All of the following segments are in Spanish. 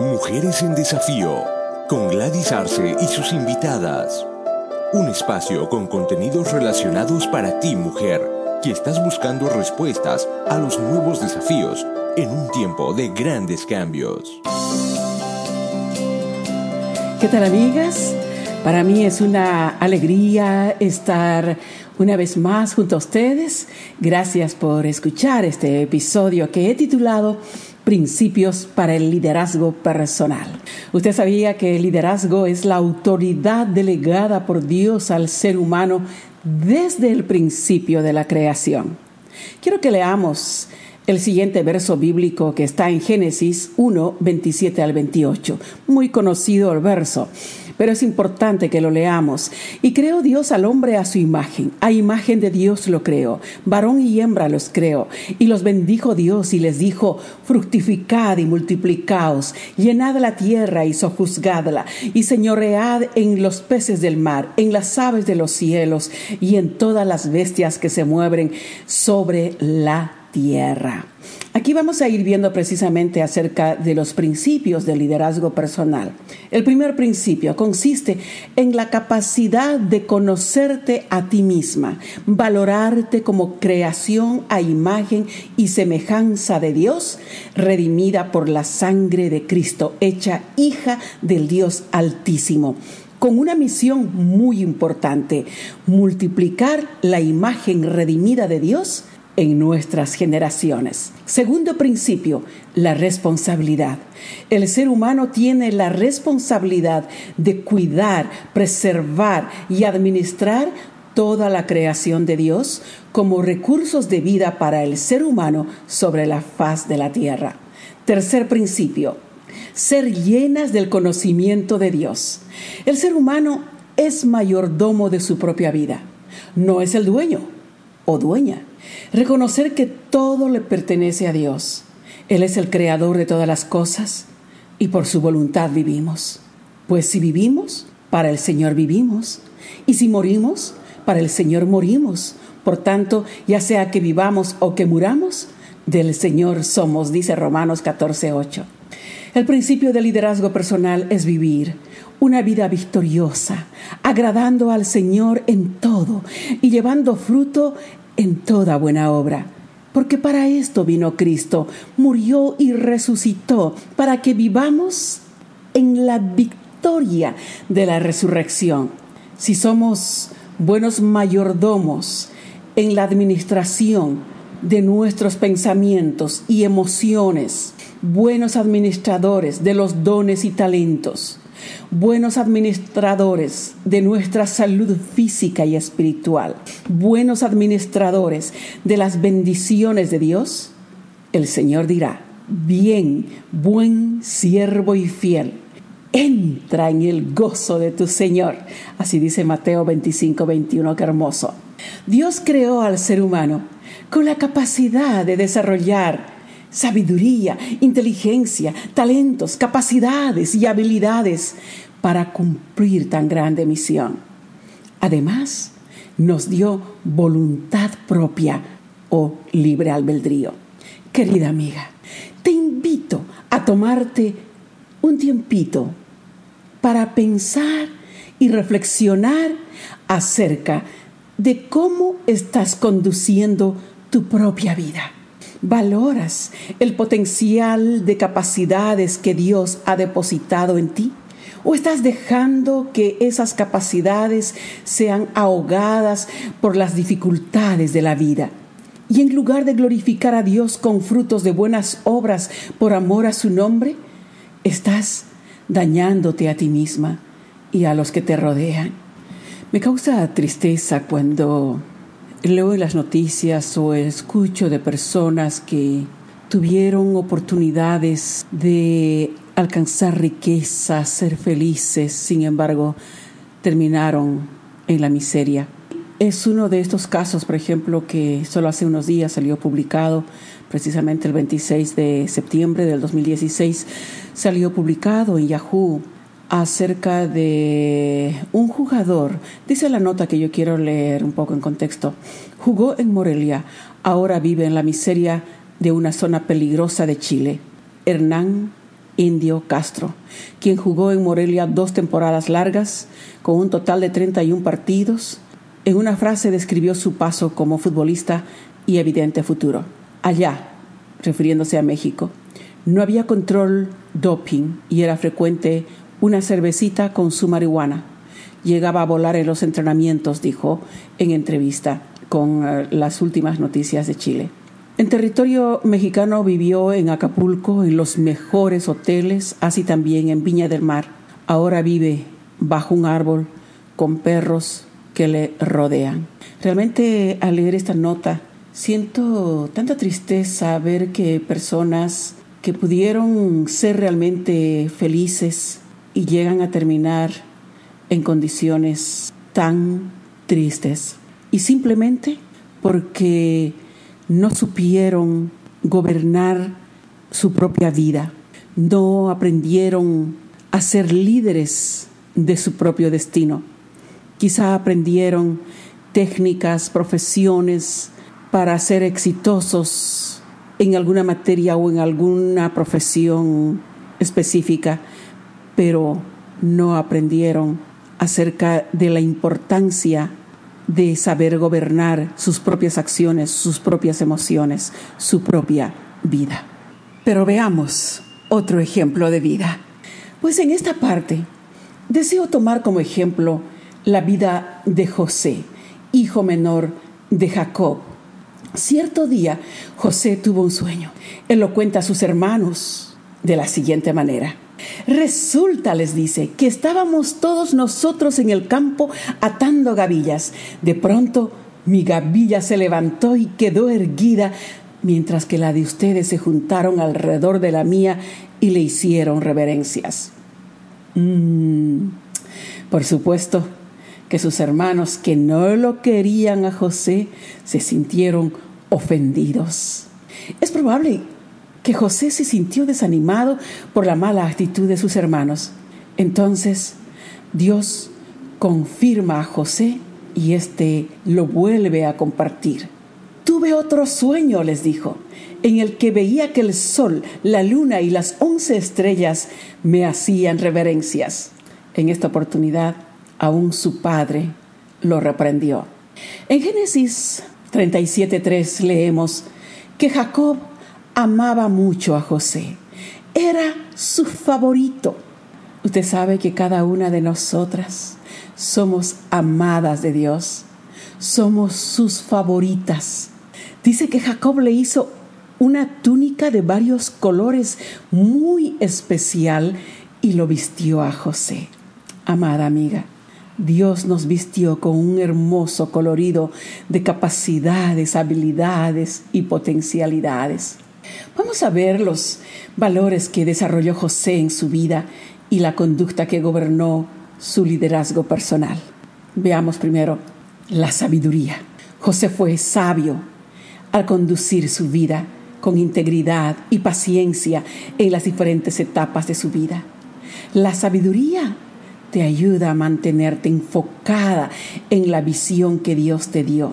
Mujeres en Desafío, con Gladys Arce y sus invitadas. Un espacio con contenidos relacionados para ti, mujer, que estás buscando respuestas a los nuevos desafíos en un tiempo de grandes cambios. ¿Qué tal, amigas? Para mí es una alegría estar una vez más junto a ustedes. Gracias por escuchar este episodio que he titulado Principios para el liderazgo personal. Usted sabía que el liderazgo es la autoridad delegada por Dios al ser humano desde el principio de la creación. Quiero que leamos el siguiente verso bíblico que está en Génesis 1, 27 al 28. Muy conocido el verso pero es importante que lo leamos. Y creó Dios al hombre a su imagen, a imagen de Dios lo creó, varón y hembra los creó, y los bendijo Dios y les dijo, fructificad y multiplicaos, llenad la tierra y sojuzgadla, y señoread en los peces del mar, en las aves de los cielos, y en todas las bestias que se mueven sobre la tierra. Aquí vamos a ir viendo precisamente acerca de los principios del liderazgo personal. El primer principio consiste en la capacidad de conocerte a ti misma, valorarte como creación a imagen y semejanza de Dios, redimida por la sangre de Cristo, hecha hija del Dios Altísimo con una misión muy importante, multiplicar la imagen redimida de Dios en nuestras generaciones. Segundo principio, la responsabilidad. El ser humano tiene la responsabilidad de cuidar, preservar y administrar toda la creación de Dios como recursos de vida para el ser humano sobre la faz de la tierra. Tercer principio, ser llenas del conocimiento de Dios. El ser humano es mayordomo de su propia vida, no es el dueño o dueña. Reconocer que todo le pertenece a Dios. Él es el creador de todas las cosas y por su voluntad vivimos. Pues si vivimos, para el Señor vivimos. Y si morimos, para el Señor morimos. Por tanto, ya sea que vivamos o que muramos, del Señor somos, dice Romanos 14:8. El principio del liderazgo personal es vivir una vida victoriosa, agradando al Señor en todo y llevando fruto en toda buena obra. Porque para esto vino Cristo, murió y resucitó, para que vivamos en la victoria de la resurrección. Si somos buenos mayordomos en la administración de nuestros pensamientos y emociones, buenos administradores de los dones y talentos, buenos administradores de nuestra salud física y espiritual, buenos administradores de las bendiciones de Dios, el Señor dirá, bien, buen siervo y fiel, entra en el gozo de tu Señor. Así dice Mateo 25, 21, qué hermoso. Dios creó al ser humano con la capacidad de desarrollar sabiduría, inteligencia, talentos, capacidades y habilidades para cumplir tan grande misión. Además, nos dio voluntad propia o libre albedrío. Querida amiga, te invito a tomarte un tiempito para pensar y reflexionar acerca de cómo estás conduciendo tu propia vida ¿Valoras el potencial de capacidades que Dios ha depositado en ti? ¿O estás dejando que esas capacidades sean ahogadas por las dificultades de la vida? Y en lugar de glorificar a Dios con frutos de buenas obras por amor a su nombre, estás dañándote a ti misma y a los que te rodean. Me causa tristeza cuando leo en las noticias o escucho de personas que tuvieron oportunidades de alcanzar riqueza, ser felices, sin embargo, terminaron en la miseria. Es uno de estos casos, por ejemplo, que solo hace unos días salió publicado, precisamente el 26 de septiembre del 2016, salió publicado en Yahoo acerca de un jugador. Dice la nota que yo quiero leer un poco en contexto. Jugó en Morelia, ahora vive en la miseria de una zona peligrosa de Chile. Hernán Indio Castro, quien jugó en Morelia dos temporadas largas, con un total de 31 partidos. En una frase describió su paso como futbolista y evidente futuro. Allá, refiriéndose a México, no había control doping y era frecuente una cervecita con su marihuana. Llegaba a volar en los entrenamientos, dijo en entrevista con eh, las últimas noticias de Chile. En territorio mexicano vivió en Acapulco, en los mejores hoteles, así también en Viña del Mar. Ahora vive bajo un árbol con perros que le rodean. Realmente al leer esta nota siento tanta tristeza ver que personas que pudieron ser realmente felices y llegan a terminar en condiciones tan tristes. Y simplemente porque no supieron gobernar su propia vida, no aprendieron a ser líderes de su propio destino. Quizá aprendieron técnicas, profesiones para ser exitosos en alguna materia o en alguna profesión específica, pero no aprendieron acerca de la importancia de saber gobernar sus propias acciones, sus propias emociones, su propia vida. Pero veamos otro ejemplo de vida. Pues en esta parte deseo tomar como ejemplo la vida de José, hijo menor de Jacob. Cierto día José tuvo un sueño. Él lo cuenta a sus hermanos de la siguiente manera. Resulta, les dice, que estábamos todos nosotros en el campo atando gavillas. De pronto mi gavilla se levantó y quedó erguida, mientras que la de ustedes se juntaron alrededor de la mía y le hicieron reverencias. Mm, por supuesto que sus hermanos que no lo querían a José se sintieron ofendidos. Es probable que José se sintió desanimado por la mala actitud de sus hermanos. Entonces Dios confirma a José y éste lo vuelve a compartir. Tuve otro sueño, les dijo, en el que veía que el sol, la luna y las once estrellas me hacían reverencias. En esta oportunidad, aún su padre lo reprendió. En Génesis 37.3 leemos que Jacob amaba mucho a José. Era su favorito. Usted sabe que cada una de nosotras somos amadas de Dios. Somos sus favoritas. Dice que Jacob le hizo una túnica de varios colores muy especial y lo vistió a José. Amada amiga, Dios nos vistió con un hermoso colorido de capacidades, habilidades y potencialidades. Vamos a ver los valores que desarrolló José en su vida y la conducta que gobernó su liderazgo personal. Veamos primero la sabiduría. José fue sabio al conducir su vida con integridad y paciencia en las diferentes etapas de su vida. La sabiduría te ayuda a mantenerte enfocada en la visión que Dios te dio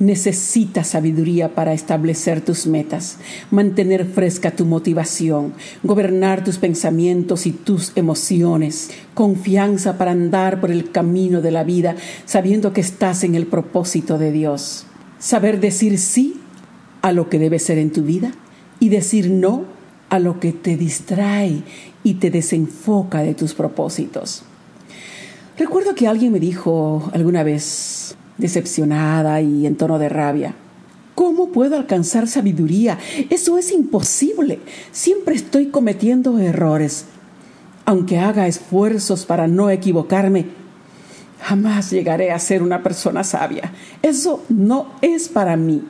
Necesitas sabiduría para establecer tus metas, mantener fresca tu motivación, gobernar tus pensamientos y tus emociones, confianza para andar por el camino de la vida sabiendo que estás en el propósito de Dios. Saber decir sí a lo que debe ser en tu vida y decir no a lo que te distrae y te desenfoca de tus propósitos. Recuerdo que alguien me dijo alguna vez, decepcionada y en tono de rabia. ¿Cómo puedo alcanzar sabiduría? Eso es imposible. Siempre estoy cometiendo errores. Aunque haga esfuerzos para no equivocarme, jamás llegaré a ser una persona sabia. Eso no es para mí.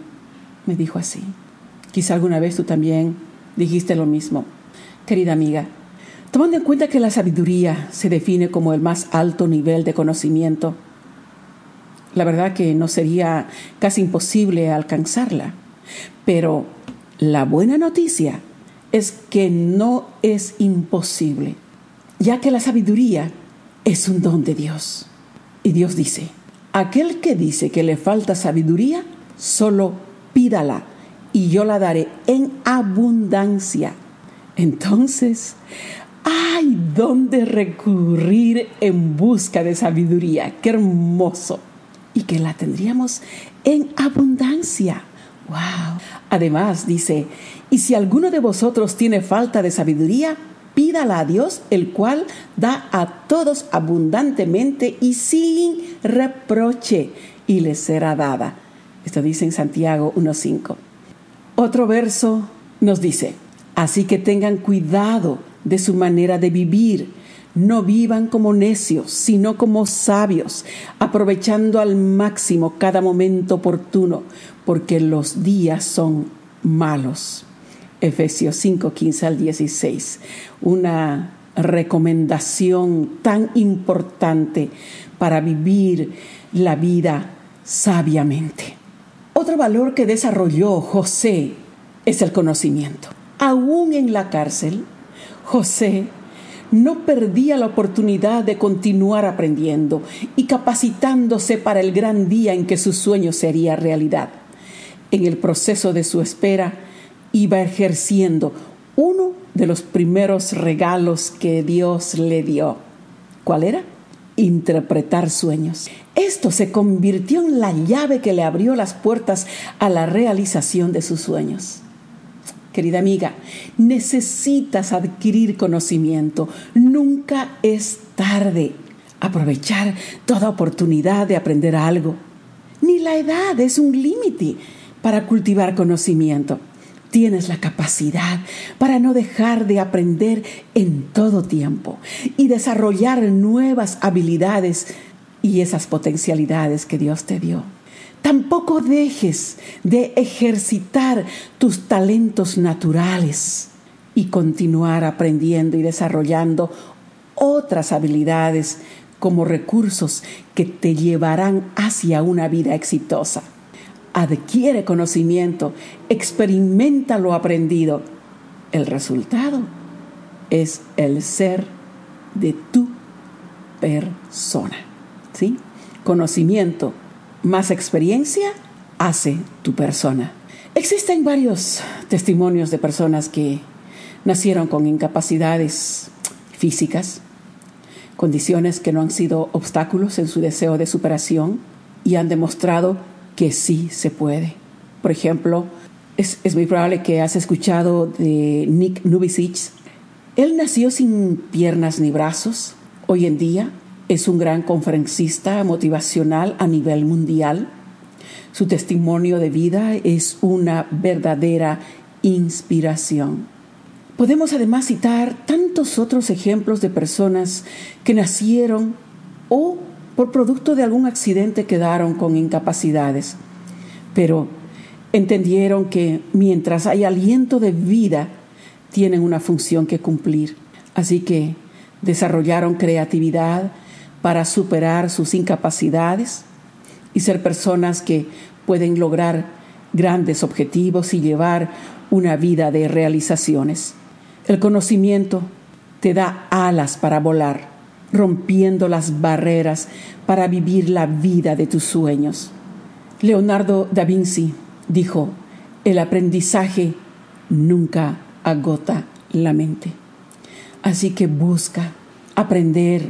Me dijo así. Quizá alguna vez tú también dijiste lo mismo. Querida amiga, tomando en cuenta que la sabiduría se define como el más alto nivel de conocimiento, la verdad que no sería casi imposible alcanzarla. Pero la buena noticia es que no es imposible, ya que la sabiduría es un don de Dios. Y Dios dice, aquel que dice que le falta sabiduría, solo pídala y yo la daré en abundancia. Entonces, hay dónde recurrir en busca de sabiduría. ¡Qué hermoso! Y que la tendríamos en abundancia. ¡Wow! Además, dice, y si alguno de vosotros tiene falta de sabiduría, pídala a Dios, el cual da a todos abundantemente y sin reproche, y le será dada. Esto dice en Santiago 1.5. Otro verso nos dice, así que tengan cuidado de su manera de vivir. No vivan como necios, sino como sabios, aprovechando al máximo cada momento oportuno, porque los días son malos. Efesios 5, 15 al 16. Una recomendación tan importante para vivir la vida sabiamente. Otro valor que desarrolló José es el conocimiento. Aún en la cárcel, José no perdía la oportunidad de continuar aprendiendo y capacitándose para el gran día en que su sueño sería realidad. En el proceso de su espera, iba ejerciendo uno de los primeros regalos que Dios le dio. ¿Cuál era? Interpretar sueños. Esto se convirtió en la llave que le abrió las puertas a la realización de sus sueños. Querida amiga, necesitas adquirir conocimiento. Nunca es tarde. Aprovechar toda oportunidad de aprender algo. Ni la edad es un límite para cultivar conocimiento. Tienes la capacidad para no dejar de aprender en todo tiempo y desarrollar nuevas habilidades y esas potencialidades que Dios te dio. Tampoco dejes de ejercitar tus talentos naturales y continuar aprendiendo y desarrollando otras habilidades como recursos que te llevarán hacia una vida exitosa. Adquiere conocimiento, experimenta lo aprendido. El resultado es el ser de tu persona. ¿Sí? Conocimiento más experiencia hace tu persona. Existen varios testimonios de personas que nacieron con incapacidades físicas, condiciones que no han sido obstáculos en su deseo de superación y han demostrado que sí se puede. Por ejemplo, es, muy probable que has escuchado de Nick Nubisic. Él nació sin piernas ni brazos. Hoy en día es un gran conferencista motivacional a nivel mundial. Su testimonio de vida es una verdadera inspiración. Podemos además citar tantos otros ejemplos de personas que nacieron o por producto de algún accidente quedaron con incapacidades, pero entendieron que mientras hay aliento de vida, tienen una función que cumplir. Así que desarrollaron creatividad, para superar sus incapacidades y ser personas que pueden lograr grandes objetivos y llevar una vida de realizaciones. El conocimiento te da alas para volar, rompiendo las barreras para vivir la vida de tus sueños. Leonardo da Vinci dijo, el aprendizaje nunca agota la mente. Así que busca aprender,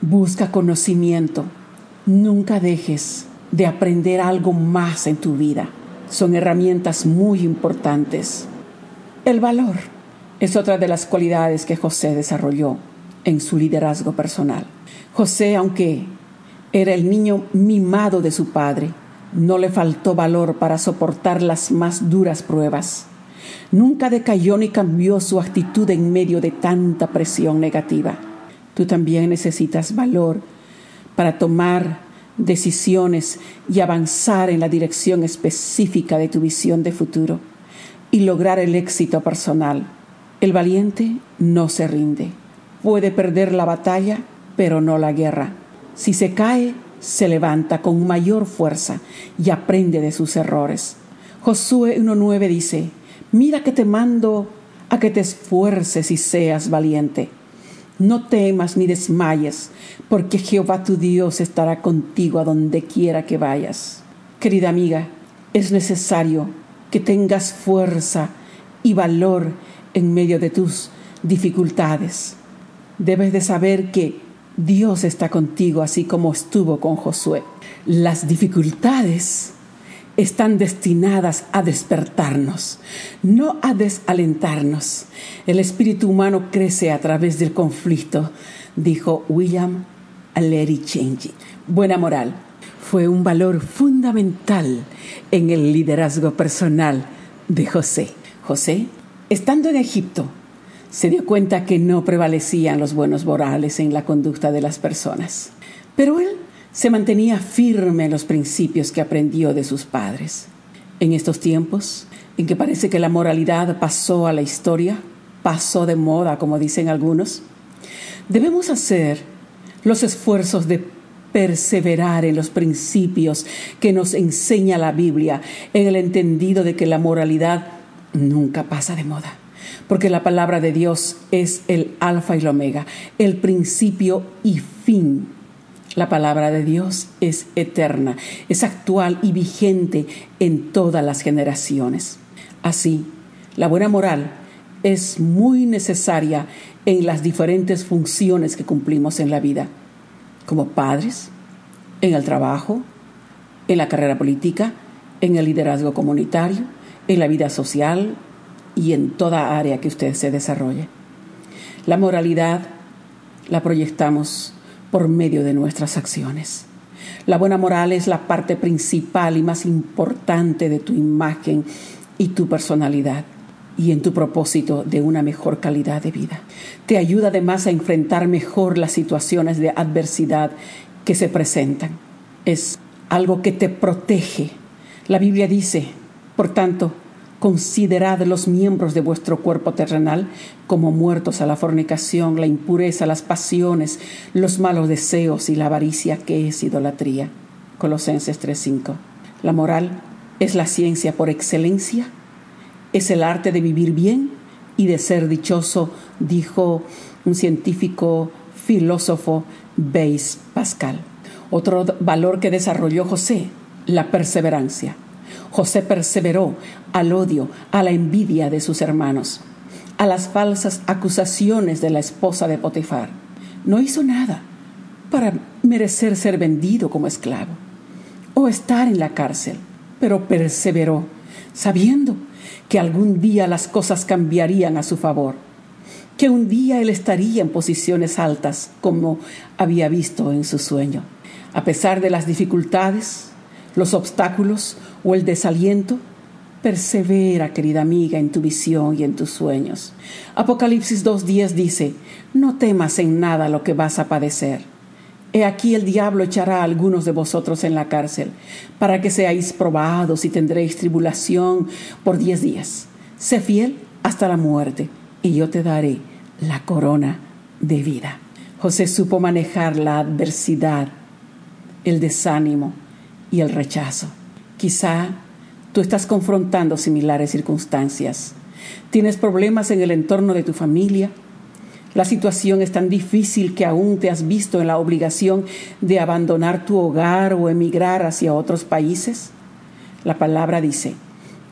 Busca conocimiento. Nunca dejes de aprender algo más en tu vida. Son herramientas muy importantes. El valor es otra de las cualidades que José desarrolló en su liderazgo personal. José, aunque era el niño mimado de su padre, no le faltó valor para soportar las más duras pruebas. Nunca decayó ni cambió su actitud en medio de tanta presión negativa. Tú también necesitas valor para tomar decisiones y avanzar en la dirección específica de tu visión de futuro y lograr el éxito personal. El valiente no se rinde. Puede perder la batalla, pero no la guerra. Si se cae, se levanta con mayor fuerza y aprende de sus errores. Josué 1.9 dice, mira que te mando a que te esfuerces y seas valiente. No temas ni desmayes, porque Jehová tu Dios estará contigo a donde quiera que vayas. Querida amiga, es necesario que tengas fuerza y valor en medio de tus dificultades. Debes de saber que Dios está contigo así como estuvo con Josué. Las dificultades están destinadas a despertarnos, no a desalentarnos. El espíritu humano crece a través del conflicto, dijo William Alleri Change. Buena moral fue un valor fundamental en el liderazgo personal de José. José, estando en Egipto, se dio cuenta que no prevalecían los buenos morales en la conducta de las personas. Pero él se mantenía firme en los principios que aprendió de sus padres. En estos tiempos, en que parece que la moralidad pasó a la historia, pasó de moda, como dicen algunos, debemos hacer los esfuerzos de perseverar en los principios que nos enseña la Biblia, en el entendido de que la moralidad nunca pasa de moda porque la palabra de Dios es el alfa y el omega, el principio y fin. La palabra de Dios es eterna, es actual y vigente en todas las generaciones. Así, la buena moral es muy necesaria en las diferentes funciones que cumplimos en la vida, como padres, en el trabajo, en la carrera política, en el liderazgo comunitario, en la vida social, y en toda área que usted se desarrolle. La moralidad la proyectamos por medio de nuestras acciones. La buena moral es la parte principal y más importante de tu imagen y tu personalidad y en tu propósito de una mejor calidad de vida. Te ayuda además a enfrentar mejor las situaciones de adversidad que se presentan. Es algo que te protege. La Biblia dice, por tanto, Considerad los miembros de vuestro cuerpo terrenal como muertos a la fornicación, la impureza, las pasiones, los malos deseos y la avaricia que es idolatría. Colosenses 3:5. La moral es la ciencia por excelencia, es el arte de vivir bien y de ser dichoso, dijo un científico filósofo Beis Pascal. Otro valor que desarrolló José, la perseverancia. José perseveró al odio, a la envidia de sus hermanos, a las falsas acusaciones de la esposa de Potifar. No hizo nada para merecer ser vendido como esclavo o estar en la cárcel, pero perseveró, sabiendo que algún día las cosas cambiarían a su favor, que un día él estaría en posiciones altas como había visto en su sueño. A pesar de las dificultades, los obstáculos o el desaliento, persevera, querida amiga, en tu visión y en tus sueños. Apocalipsis 2.10 dice, no temas en nada lo que vas a padecer. He aquí el diablo echará a algunos de vosotros en la cárcel, para que seáis probados y tendréis tribulación por diez días. Sé fiel hasta la muerte, y yo te daré la corona de vida. José supo manejar la adversidad, el desánimo, y el rechazo. Quizá tú estás confrontando similares circunstancias. Tienes problemas en el entorno de tu familia. La situación es tan difícil que aún te has visto en la obligación de abandonar tu hogar o emigrar hacia otros países. La palabra dice,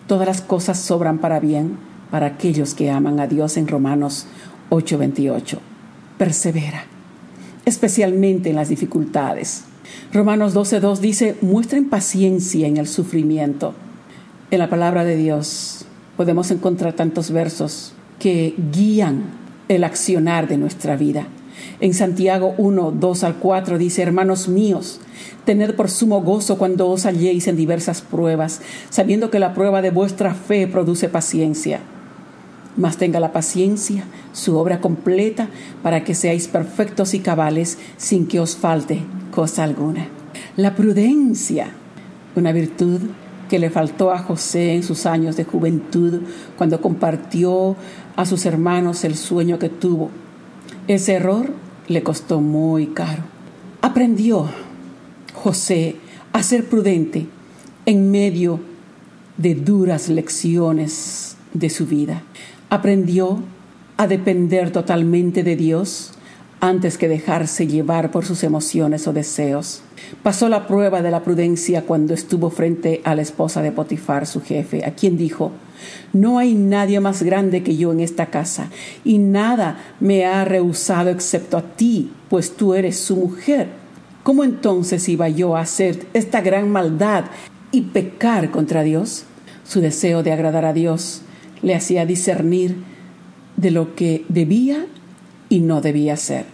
todas las cosas sobran para bien para aquellos que aman a Dios en Romanos 8:28. Persevera, especialmente en las dificultades. Romanos 12.2 dice, muestren paciencia en el sufrimiento. En la palabra de Dios podemos encontrar tantos versos que guían el accionar de nuestra vida. En Santiago 1, 2 al 4 dice, hermanos míos, tened por sumo gozo cuando os halléis en diversas pruebas, sabiendo que la prueba de vuestra fe produce paciencia. Mas tenga la paciencia su obra completa para que seáis perfectos y cabales sin que os falte cosa alguna. La prudencia, una virtud que le faltó a José en sus años de juventud cuando compartió a sus hermanos el sueño que tuvo. Ese error le costó muy caro. Aprendió José a ser prudente en medio de duras lecciones de su vida. Aprendió a depender totalmente de Dios antes que dejarse llevar por sus emociones o deseos. Pasó la prueba de la prudencia cuando estuvo frente a la esposa de Potifar, su jefe, a quien dijo, No hay nadie más grande que yo en esta casa, y nada me ha rehusado excepto a ti, pues tú eres su mujer. ¿Cómo entonces iba yo a hacer esta gran maldad y pecar contra Dios? Su deseo de agradar a Dios le hacía discernir de lo que debía y no debía ser.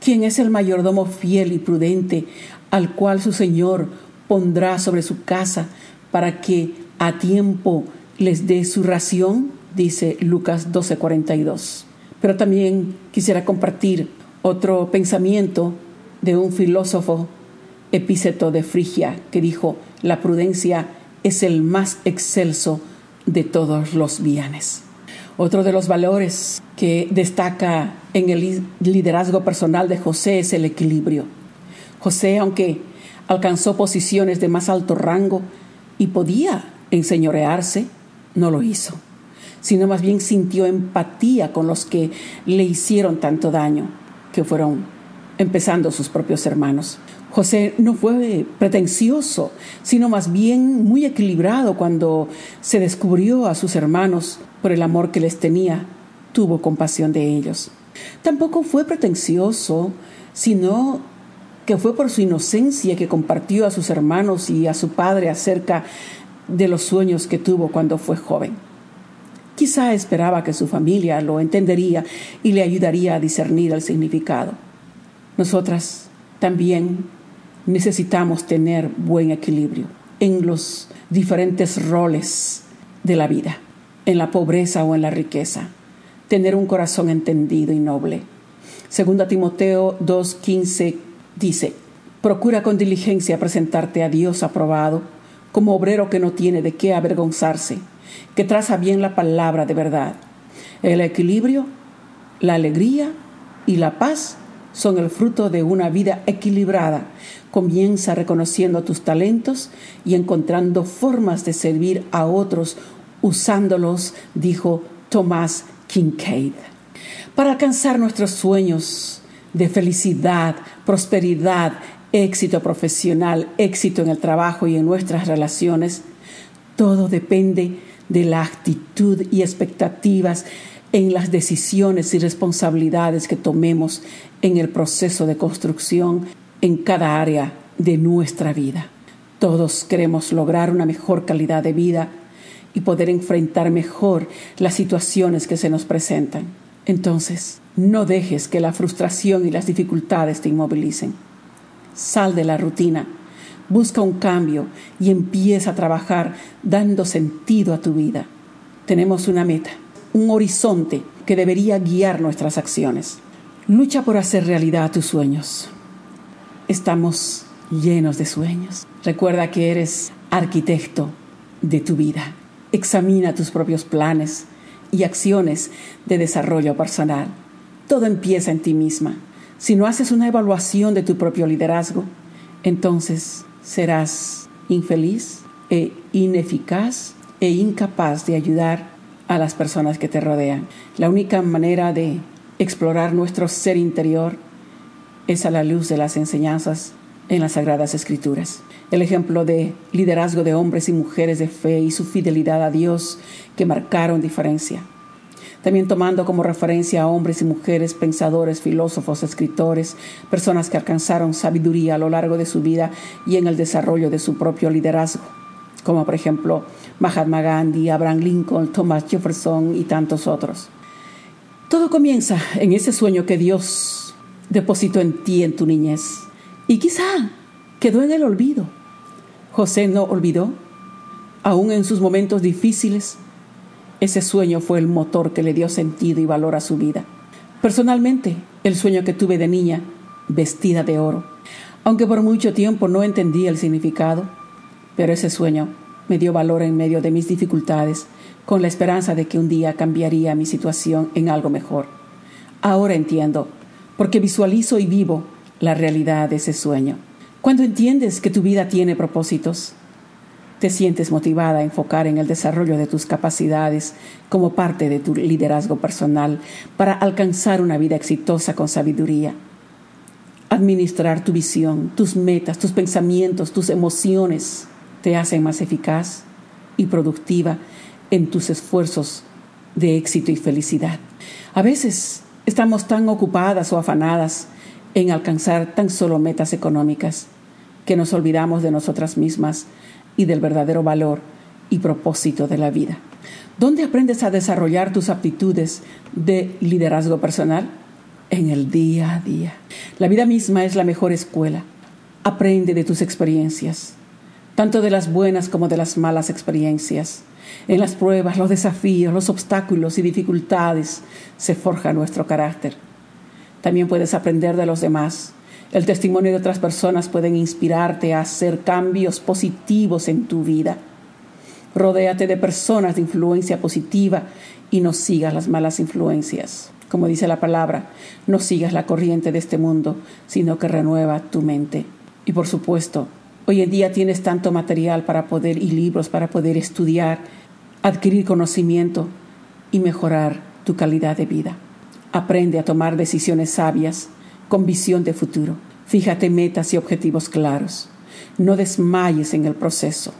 ¿Quién es el mayordomo fiel y prudente al cual su Señor pondrá sobre su casa para que a tiempo les dé su ración, dice Lucas 12:42. Pero también quisiera compartir otro pensamiento de un filósofo epíceto de Frigia que dijo, la prudencia es el más excelso de todos los bienes. Otro de los valores que destaca en el liderazgo personal de José es el equilibrio. José, aunque alcanzó posiciones de más alto rango y podía enseñorearse, no lo hizo, sino más bien sintió empatía con los que le hicieron tanto daño, que fueron empezando sus propios hermanos. José no fue pretencioso, sino más bien muy equilibrado cuando se descubrió a sus hermanos por el amor que les tenía, tuvo compasión de ellos. Tampoco fue pretencioso, sino que fue por su inocencia que compartió a sus hermanos y a su padre acerca de los sueños que tuvo cuando fue joven. Quizá esperaba que su familia lo entendería y le ayudaría a discernir el significado. Nosotras también necesitamos tener buen equilibrio en los diferentes roles de la vida, en la pobreza o en la riqueza, tener un corazón entendido y noble. Segunda Timoteo 2:15 Dice, procura con diligencia presentarte a Dios aprobado, como obrero que no tiene de qué avergonzarse, que traza bien la palabra de verdad. El equilibrio, la alegría y la paz son el fruto de una vida equilibrada. Comienza reconociendo tus talentos y encontrando formas de servir a otros usándolos, dijo Thomas Kincaid. Para alcanzar nuestros sueños de felicidad, prosperidad, éxito profesional, éxito en el trabajo y en nuestras relaciones, todo depende de la actitud y expectativas en las decisiones y responsabilidades que tomemos en el proceso de construcción en cada área de nuestra vida. Todos queremos lograr una mejor calidad de vida y poder enfrentar mejor las situaciones que se nos presentan. Entonces, no dejes que la frustración y las dificultades te inmovilicen. Sal de la rutina, busca un cambio y empieza a trabajar dando sentido a tu vida. Tenemos una meta, un horizonte que debería guiar nuestras acciones. Lucha por hacer realidad tus sueños. Estamos llenos de sueños. Recuerda que eres arquitecto de tu vida. Examina tus propios planes y acciones de desarrollo personal. Todo empieza en ti misma. Si no haces una evaluación de tu propio liderazgo, entonces serás infeliz e ineficaz e incapaz de ayudar a las personas que te rodean. La única manera de explorar nuestro ser interior es a la luz de las enseñanzas en las Sagradas Escrituras. El ejemplo de liderazgo de hombres y mujeres de fe y su fidelidad a Dios que marcaron diferencia también tomando como referencia a hombres y mujeres, pensadores, filósofos, escritores, personas que alcanzaron sabiduría a lo largo de su vida y en el desarrollo de su propio liderazgo, como por ejemplo Mahatma Gandhi, Abraham Lincoln, Thomas Jefferson y tantos otros. Todo comienza en ese sueño que Dios depositó en ti en tu niñez y quizá quedó en el olvido. José no olvidó, aún en sus momentos difíciles, ese sueño fue el motor que le dio sentido y valor a su vida. Personalmente, el sueño que tuve de niña, vestida de oro, aunque por mucho tiempo no entendí el significado, pero ese sueño me dio valor en medio de mis dificultades, con la esperanza de que un día cambiaría mi situación en algo mejor. Ahora entiendo, porque visualizo y vivo la realidad de ese sueño. Cuando entiendes que tu vida tiene propósitos, te sientes motivada a enfocar en el desarrollo de tus capacidades como parte de tu liderazgo personal para alcanzar una vida exitosa con sabiduría. Administrar tu visión, tus metas, tus pensamientos, tus emociones te hacen más eficaz y productiva en tus esfuerzos de éxito y felicidad. A veces estamos tan ocupadas o afanadas en alcanzar tan solo metas económicas que nos olvidamos de nosotras mismas y del verdadero valor y propósito de la vida. ¿Dónde aprendes a desarrollar tus aptitudes de liderazgo personal? En el día a día. La vida misma es la mejor escuela. Aprende de tus experiencias, tanto de las buenas como de las malas experiencias. En las pruebas, los desafíos, los obstáculos y dificultades se forja nuestro carácter. También puedes aprender de los demás, el testimonio de otras personas pueden inspirarte a hacer cambios positivos en tu vida. Rodéate de personas de influencia positiva y no sigas las malas influencias. Como dice la palabra, no sigas la corriente de este mundo, sino que renueva tu mente. Y por supuesto, hoy en día tienes tanto material para poder y libros para poder estudiar, adquirir conocimiento y mejorar tu calidad de vida. Aprende a tomar decisiones sabias con visión de futuro. Fíjate metas y objetivos claros. No desmayes en el proceso.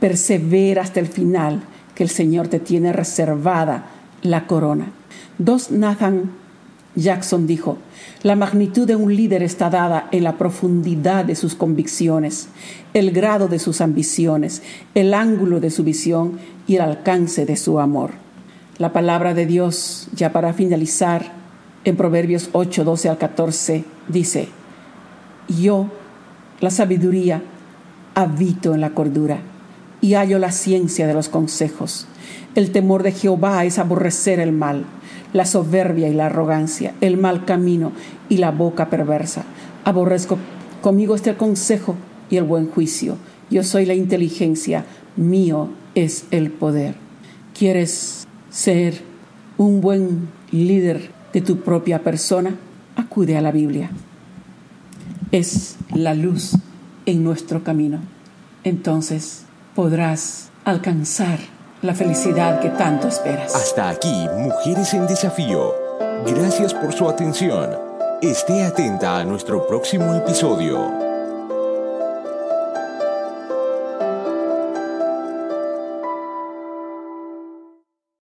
Persevera hasta el final, que el Señor te tiene reservada la corona. Dos Nathan Jackson dijo, la magnitud de un líder está dada en la profundidad de sus convicciones, el grado de sus ambiciones, el ángulo de su visión y el alcance de su amor. La palabra de Dios, ya para finalizar, en Proverbios 8, 12 al 14 dice, yo, la sabiduría, habito en la cordura y hallo la ciencia de los consejos. El temor de Jehová es aborrecer el mal, la soberbia y la arrogancia, el mal camino y la boca perversa. Aborrezco conmigo este consejo y el buen juicio. Yo soy la inteligencia, mío es el poder. ¿Quieres ser un buen líder de tu propia persona, acude a la Biblia. Es la luz en nuestro camino. Entonces podrás alcanzar la felicidad que tanto esperas. Hasta aquí, Mujeres en Desafío. Gracias por su atención. Esté atenta a nuestro próximo episodio.